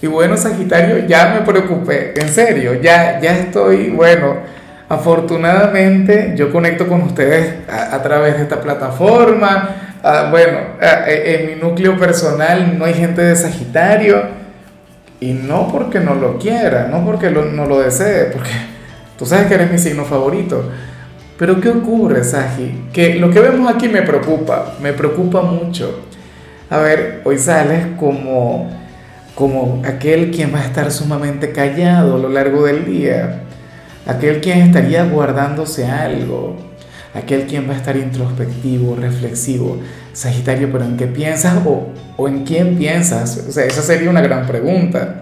Y bueno, Sagitario, ya me preocupé, en serio, ya, ya estoy, bueno, afortunadamente yo conecto con ustedes a, través de esta plataforma. bueno, en mi núcleo personal no hay gente de Sagitario y no porque no lo quiera, no porque no lo desee, porque tú sabes que eres mi signo favorito. Pero ¿qué ocurre, Sagi? Que lo que vemos aquí me preocupa, me preocupa mucho. A ver, hoy sales como como aquel quien va a estar sumamente callado a lo largo del día, aquel quien estaría guardándose algo, aquel quien va a estar introspectivo, reflexivo. Sagitario, pero ¿en qué piensas o, o en quién piensas? O sea, esa sería una gran pregunta.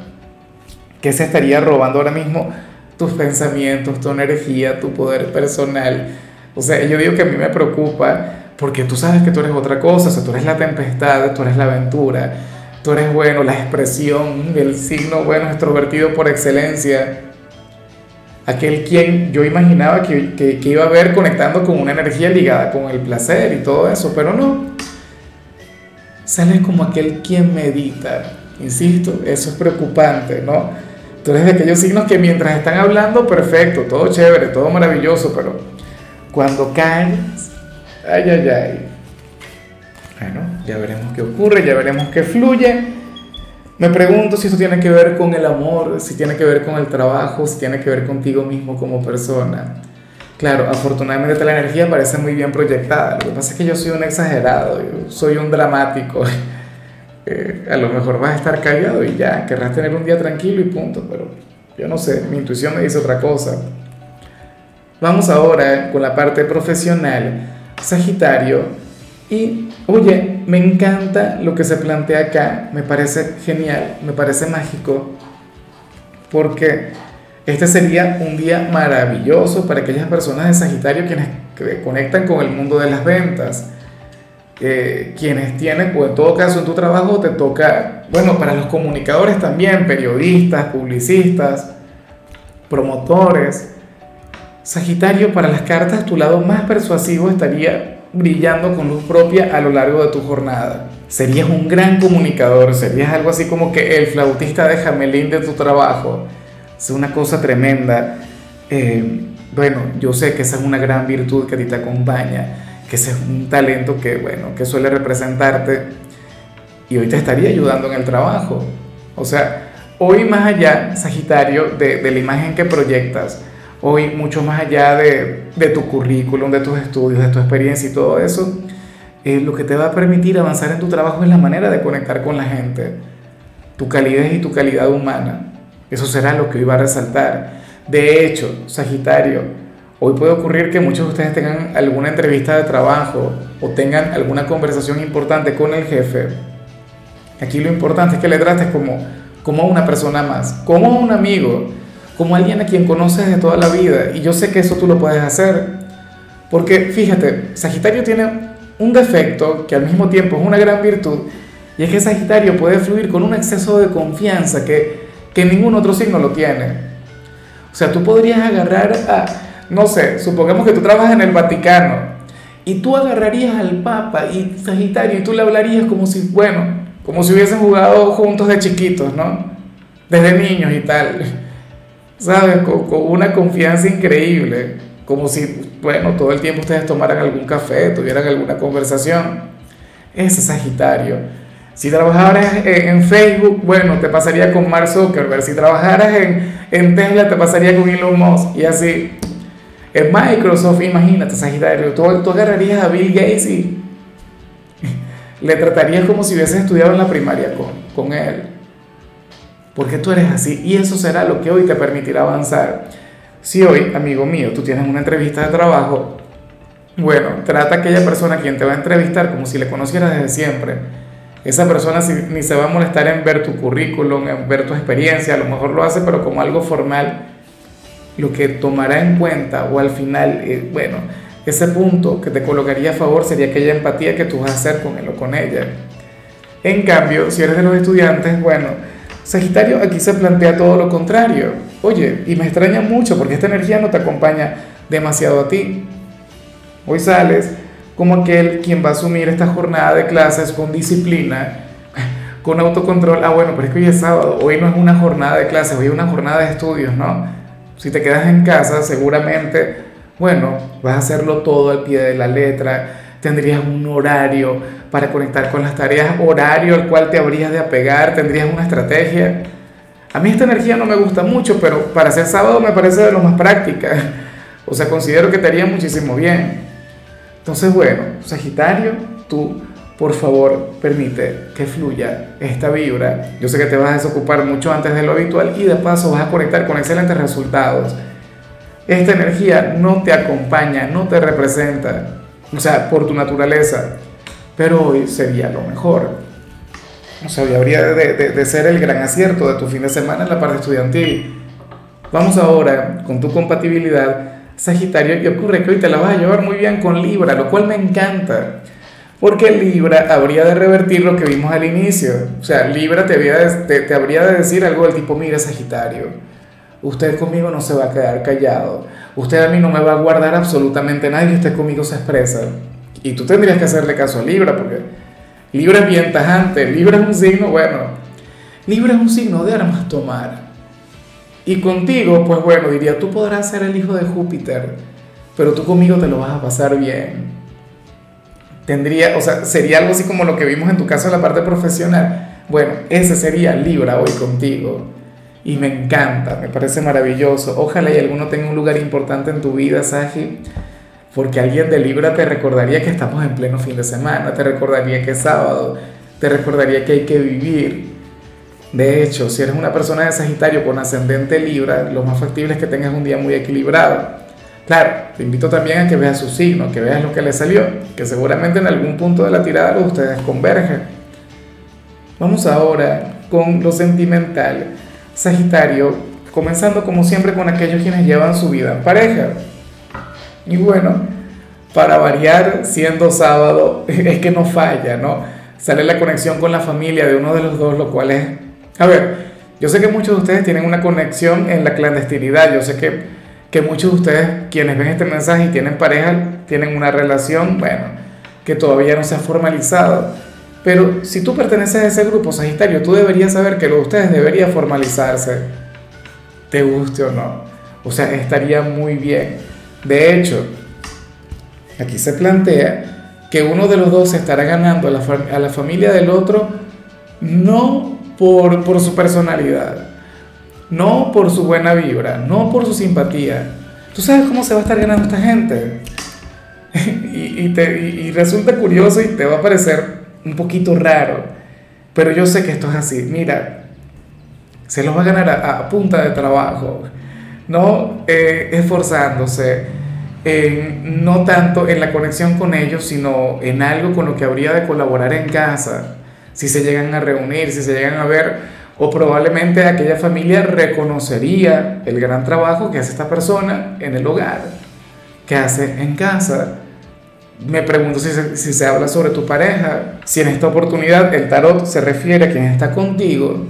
¿Qué se estaría robando ahora mismo tus pensamientos, tu energía, tu poder personal? O sea, yo digo que a mí me preocupa porque tú sabes que tú eres otra cosa, o sea, tú eres la tempestad, tú eres la aventura Tú eres bueno, la expresión del signo bueno, extrovertido por excelencia. Aquel quien yo imaginaba que, que, iba a ver conectando con una energía ligada con el placer y todo eso, pero no. Sales como aquel quien medita. Insisto, eso es preocupante, ¿no? Tú eres de aquellos signos que mientras están hablando, perfecto, todo chévere, todo maravilloso, pero cuando caes, ay, ay, ay, bueno, ya veremos qué ocurre, ya veremos qué fluye. Me pregunto si eso tiene que ver con el amor, si tiene que ver con el trabajo, si tiene que ver contigo mismo como persona. Claro, afortunadamente la energía parece muy bien proyectada. Lo que pasa es que yo soy un exagerado, yo soy un dramático. Eh, a lo mejor vas a estar callado y ya, querrás tener un día tranquilo y punto, pero yo no sé, mi intuición me dice otra cosa. Vamos ahora con la parte profesional. Sagitario, y oye, me encanta lo que se plantea acá, me parece genial, me parece mágico, porque este sería un día maravilloso para aquellas personas de Sagitario quienes conectan con el mundo de las ventas. Eh, quienes tienen, o en todo caso en tu trabajo te toca, bueno, para los comunicadores también, periodistas, publicistas, promotores. Sagitario, para las cartas, tu lado más persuasivo estaría brillando con luz propia a lo largo de tu jornada. Serías un gran comunicador, serías algo así como que el flautista de Jamelín de tu trabajo. Es una cosa tremenda. Eh, bueno, yo sé que esa es una gran virtud que a ti te acompaña, que ese es un talento que, bueno, que suele representarte y hoy te estaría ayudando en el trabajo. O sea, hoy más allá, Sagitario, de, de la imagen que proyectas, hoy mucho más allá de, tu currículum, de tus estudios, de tu experiencia y todo eso, eh, lo que te va a permitir avanzar en tu trabajo es la manera de conectar con la gente, tu calidez y tu calidad humana. Eso será lo que hoy va a resaltar. De hecho, Sagitario, hoy puede ocurrir que muchos de ustedes tengan alguna entrevista de trabajo o tengan alguna conversación importante con el jefe. Aquí lo importante es que le trates como, como una persona más, como un amigo como alguien a quien conoces de toda la vida. Y yo sé que eso tú lo puedes hacer. Porque fíjate, Sagitario tiene un defecto que al mismo tiempo es una gran virtud. Y es que Sagitario puede fluir con un exceso de confianza que, que ningún otro signo lo tiene. O sea, tú podrías agarrar a, no sé, supongamos que tú trabajas en el Vaticano y tú agarrarías al Papa y Sagitario y tú le hablarías como si, bueno, como si hubiesen jugado juntos de chiquitos, ¿no? Desde niños y tal. ¿Sabes? Con, una confianza increíble, como si, bueno, todo el tiempo ustedes tomaran algún café, tuvieran alguna conversación. Ese es Sagitario. Si trabajaras en, Facebook, bueno, te pasaría con Mark Zuckerberg. Si trabajaras en, en Tesla, te pasaría con Elon Musk. Y así. En Microsoft, imagínate, Sagitario, tú, tú agarrarías a Bill Gates y le tratarías como si hubieses estudiado en la primaria con, con él porque tú eres así y eso será lo que hoy te permitirá avanzar. Si hoy, amigo mío, tú tienes una entrevista de trabajo, bueno, trata a aquella persona quien te va a entrevistar como si le conocieras desde siempre. Esa persona ni se va a molestar en ver tu currículum, en ver tu experiencia, a lo mejor lo hace, pero como algo formal. lo que tomará en cuenta o al final, eh, bueno, ese punto que te colocaría a favor sería aquella empatía que tú vas a hacer con él o con ella. En cambio, si eres de los estudiantes, bueno, Sagitario aquí se plantea todo lo contrario. Oye, y me extraña mucho porque esta energía no te acompaña demasiado a ti. Hoy sales como aquel quien va a asumir esta jornada de clases con disciplina, con autocontrol. Ah, bueno, pero es que hoy es sábado, hoy no es una jornada de clases, hoy es una jornada de estudios, ¿no? Si te quedas en casa, seguramente, bueno, vas a hacerlo todo al pie de la letra, tendrías un horario para conectar con las tareas, horario al cual te habrías de apegar, tendrías una estrategia. A mí esta energía no me gusta mucho, pero para ser sábado me parece de lo más práctica. O sea, considero que te haría muchísimo bien. Entonces, bueno, Sagitario, tú, por favor, permite que fluya esta vibra. Yo sé que te vas a desocupar mucho antes de lo habitual y de paso vas a conectar con excelentes resultados. Esta energía no te acompaña, no te representa o sea, por tu naturaleza, pero hoy sería lo mejor. O sea, hoy habría de, de, ser el gran acierto de tu fin de semana en la parte estudiantil. Vamos ahora con tu compatibilidad, Sagitario, y ocurre que hoy te la vas a llevar muy bien con Libra, lo cual me encanta. Porque Libra habría de revertir lo que vimos al inicio. O sea, Libra te, habría te, te habría de decir algo del tipo, mira Sagitario, usted conmigo no se va a quedar callado usted a mí no me va a guardar absolutamente nada y usted conmigo se expresa. Y tú tendrías que hacerle caso a Libra, porque Libra es bien tajante, Libra es un signo, bueno, Libra es un signo de armas tomar. Y contigo, pues bueno, diría, tú podrás ser el hijo de Júpiter, pero tú conmigo te lo vas a pasar bien. Tendría, o sea, sería algo así como lo que vimos en tu caso en la parte profesional. Bueno, ese sería Libra hoy contigo y me encanta, me parece maravilloso. Ojalá y alguno tenga un lugar importante en tu vida, Saji, porque alguien de Libra te recordaría que estamos en pleno fin de semana, te recordaría que es sábado, te recordaría que hay que vivir. De hecho, si eres una persona de Sagitario con ascendente Libra, lo más factible es que tengas un día muy equilibrado. Claro, te invito también a que veas su signo, que veas lo que le salió, que seguramente en algún punto de la tirada ustedes convergen. Vamos ahora con lo sentimental. Sagitario, comenzando como siempre con aquellos quienes llevan su vida en pareja. Y bueno, para variar, siendo sábado, es que no falla, ¿no? Sale la conexión con la familia de uno de los dos, lo cual es... A ver, yo sé que muchos de ustedes tienen una conexión en la clandestinidad, yo sé que, que muchos de ustedes, quienes ven este mensaje y tienen pareja, tienen una relación, bueno, que todavía no se ha formalizado pero si tú perteneces a ese grupo Sagitario, tú deberías saber que lo de ustedes debería formalizarse, te guste o no. O sea, estaría muy bien. De hecho, aquí se plantea que uno de los dos estará ganando a la, a la familia del otro no por, por, su personalidad, no por su buena vibra, no por su simpatía. ¿Tú sabes cómo se va a estar ganando esta gente? y, te, y resulta curioso y te va a parecer un poquito raro, pero yo sé que esto es así. Mira, se los va a ganar a, punta de trabajo, no eh, esforzándose, no tanto en la conexión con ellos, sino en algo con lo que habría de colaborar en casa, si se llegan a reunir, si se llegan a ver, o probablemente aquella familia reconocería el gran trabajo que hace esta persona en el hogar, que hace en casa me pregunto si se, habla sobre tu pareja, si en esta oportunidad el tarot se refiere a quien está contigo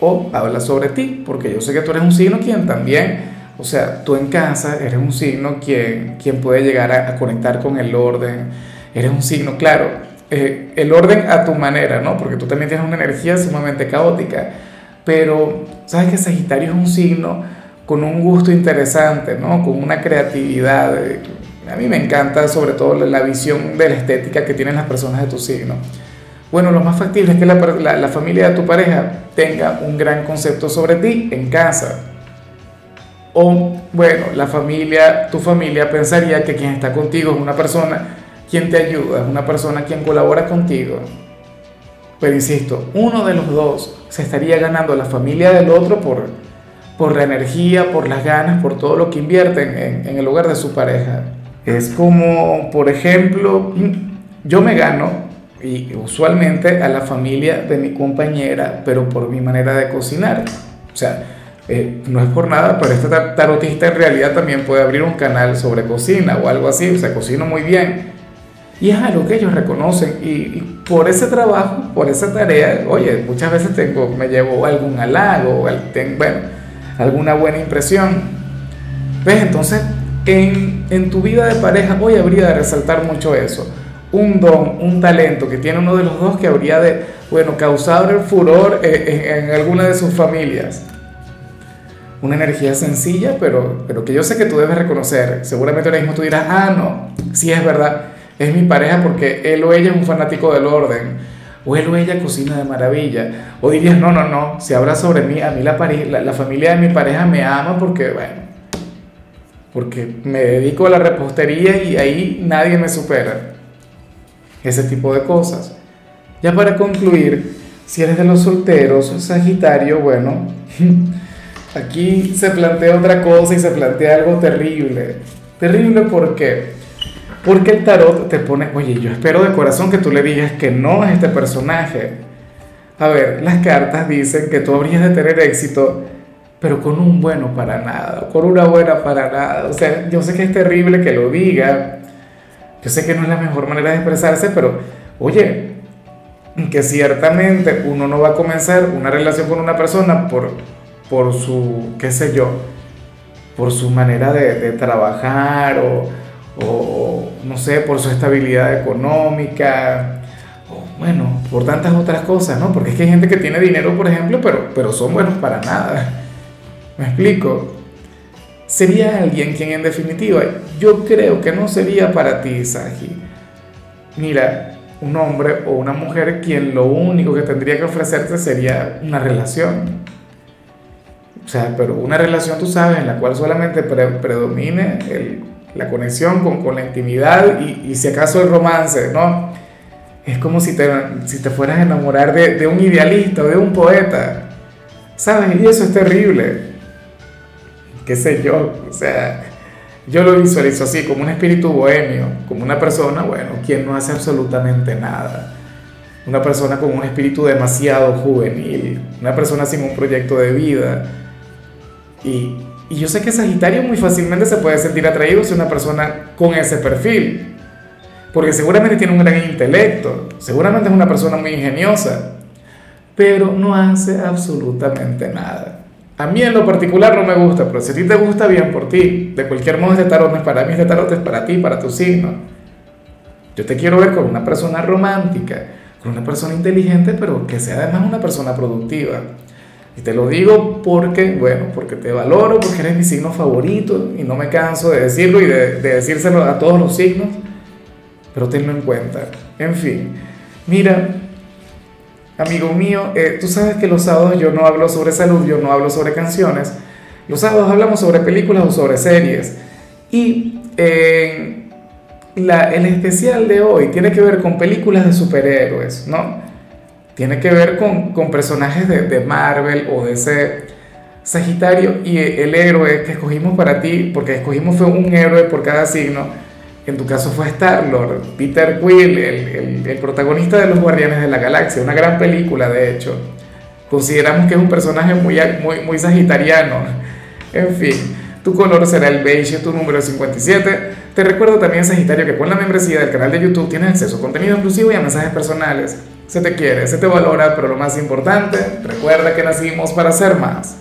o habla sobre ti, porque yo sé que tú eres un signo quien también, o sea, tú en casa eres un signo quien, quien puede llegar a, conectar con el orden, eres un signo, claro, eh, el orden a tu manera, ¿no? Porque tú también tienes una energía sumamente caótica, pero sabes que Sagitario es un signo con un gusto interesante, ¿no? Con una creatividad. A mí me encanta sobre todo la visión de la estética que tienen las personas de tu signo. Bueno, lo más factible es que la, familia de tu pareja tenga un gran concepto sobre ti en casa. O, bueno, la familia, tu familia pensaría que quien está contigo es una persona quien te ayuda, es una persona quien colabora contigo. Pero insisto, uno de los dos se estaría ganando la familia del otro por, por la energía, por las ganas, por todo lo que invierten en, en el hogar de su pareja. Es como, por ejemplo, yo me gano y usualmente a la familia de mi compañera, pero por mi manera de cocinar. O sea, Eh, no es por nada, pero este tarotista en realidad también puede abrir un canal sobre cocina o algo así, o sea, cocino muy bien. Y es algo que ellos reconocen y, por ese trabajo, por esa tarea, oye, muchas veces tengo, me llevo algún halago, tengo, bueno, alguna buena impresión. ¿Ves? Entonces, en, tu vida de pareja hoy habría de resaltar mucho eso. Un don, un talento que tiene uno de los dos que habría de, bueno, causar el furor en, en alguna de sus familias una energía sencilla, pero, pero que yo sé que tú debes reconocer. Seguramente ahora mismo tú dirás, ah, no, sí es verdad, es mi pareja porque él o ella es un fanático del orden, o él o ella cocina de maravilla, o dirías, no, no, no, si habla sobre mí, a mí la, la, la familia de mi pareja me ama porque, bueno, porque me dedico a la repostería y ahí nadie me supera. Ese tipo de cosas. Ya para concluir, si eres de los solteros, Sagitario, bueno, Aquí se plantea otra cosa y se plantea algo terrible. Terrible ¿por qué? Porque el tarot te pone, oye, yo espero de corazón que tú le digas que no a este personaje. A ver, las cartas dicen que tú habrías de tener éxito, pero con un bueno para nada, con una buena para nada. O sea, yo sé que es terrible que lo diga, yo sé que no es la mejor manera de expresarse, pero oye, que ciertamente uno no va a comenzar una relación con una persona por por su, qué sé yo, por su manera de, trabajar o, no sé, por su estabilidad económica, o bueno, por tantas otras cosas, ¿no? Porque es que hay gente que tiene dinero, por ejemplo, pero, pero son buenos para nada. ¿Me explico? Sería alguien quien en definitiva yo creo que no sería para ti, Saji. Mira, un hombre o una mujer quien lo único que tendría que ofrecerte sería una relación o sea, pero una relación, tú sabes, en la cual solamente predomine la conexión con, con la intimidad y, y, si acaso el romance, ¿no? Es como si te, si te fueras a enamorar de, de un idealista o de un poeta, ¿sabes? Y eso es terrible. ¿Qué sé yo? O sea, yo lo visualizo así, como un espíritu bohemio, como una persona, bueno, quien no hace absolutamente nada. Una persona con un espíritu demasiado juvenil, una persona sin un proyecto de vida y, yo sé que Sagitario muy fácilmente se puede sentir atraído hacia una persona con ese perfil, porque seguramente tiene un gran intelecto, seguramente es una persona muy ingeniosa, pero no hace absolutamente nada. A mí en lo particular no me gusta, pero si a ti te gusta, bien por ti. De cualquier modo, este tarot no es para mí, este tarot es para ti, para tu signo. Yo te quiero ver con una persona romántica, con una persona inteligente, pero que sea además una persona productiva. Y te lo digo porque, bueno, porque te valoro, porque eres mi signo favorito y no me canso de decirlo y de, decírselo a todos los signos, pero tenlo en cuenta. En fin, mira, amigo mío, eh, tú sabes que los sábados yo no hablo sobre salud, yo no hablo sobre canciones, los sábados hablamos sobre películas o sobre series. Y la, el especial de hoy tiene que ver con películas de superhéroes, ¿no? tiene que ver con, con personajes de, de, Marvel o de Sagitario y el héroe que escogimos para ti, porque escogimos fue un héroe por cada signo, en tu caso fue Star-Lord, Peter Quill, el, el, protagonista de los Guardianes de la Galaxia, una gran película de hecho. Consideramos que es un personaje muy, muy, muy sagitariano. En fin, tu color será el beige, tu número es 57. Te recuerdo también, Sagitario, que con la membresía del canal de YouTube tienes acceso a contenido exclusivo y a mensajes personales se te quiere, se te valora, pero lo más importante, recuerda que nacimos para ser más.